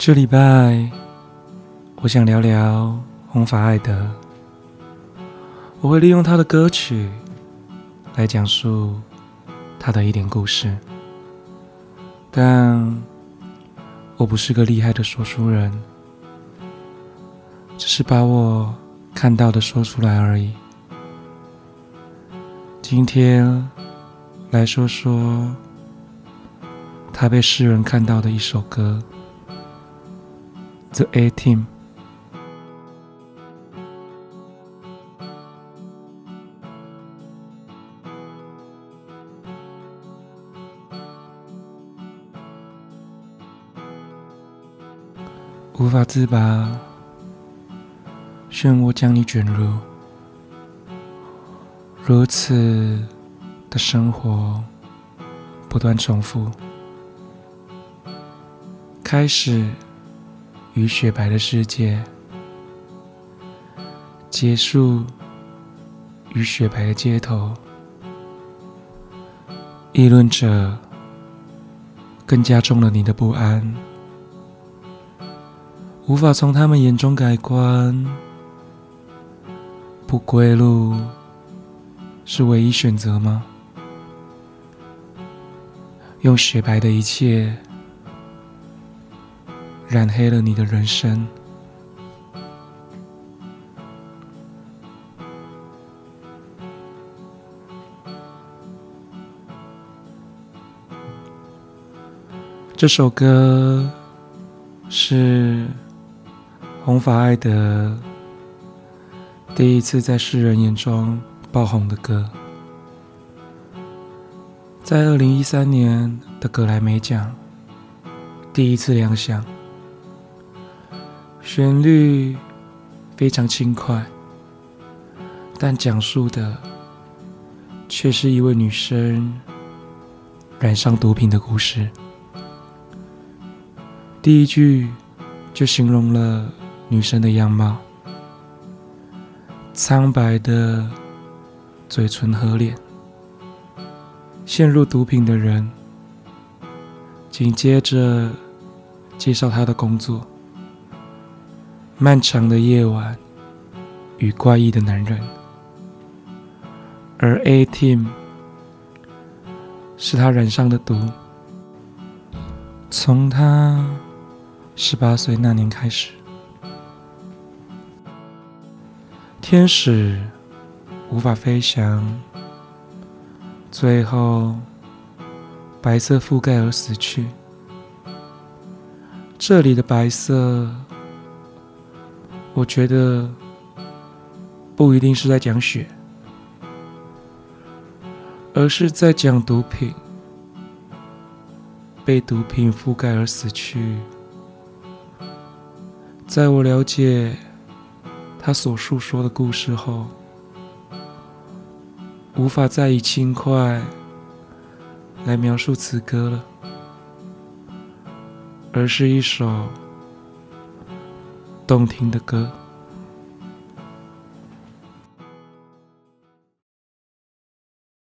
这礼拜，我想聊聊红发艾德。我会利用他的歌曲来讲述他的一点故事，但我不是个厉害的说书人，只是把我看到的说出来而已。今天来说说他被世人看到的一首歌，《The A Team》。无法自拔，漩涡将你卷入。如此的生活不断重复，开始与雪白的世界，结束与雪白的街头。议论者更加重了你的不安，无法从他们眼中改观，不归路。是唯一选择吗？用雪白的一切染黑了你的人生。这首歌是红发爱德第一次在世人眼中。爆红的歌，在二零一三年的格莱美奖第一次亮相，旋律非常轻快，但讲述的却是一位女生染上毒品的故事。第一句就形容了女生的样貌：苍白的。嘴唇和脸，陷入毒品的人。紧接着介绍他的工作：漫长的夜晚与怪异的男人。而 A Team 是他染上的毒。从他十八岁那年开始，天使。无法飞翔，最后白色覆盖而死去。这里的白色，我觉得不一定是在讲雪，而是在讲毒品被毒品覆盖而死去。在我了解他所述说的故事后。无法再以轻快来描述此歌了，而是一首动听的歌。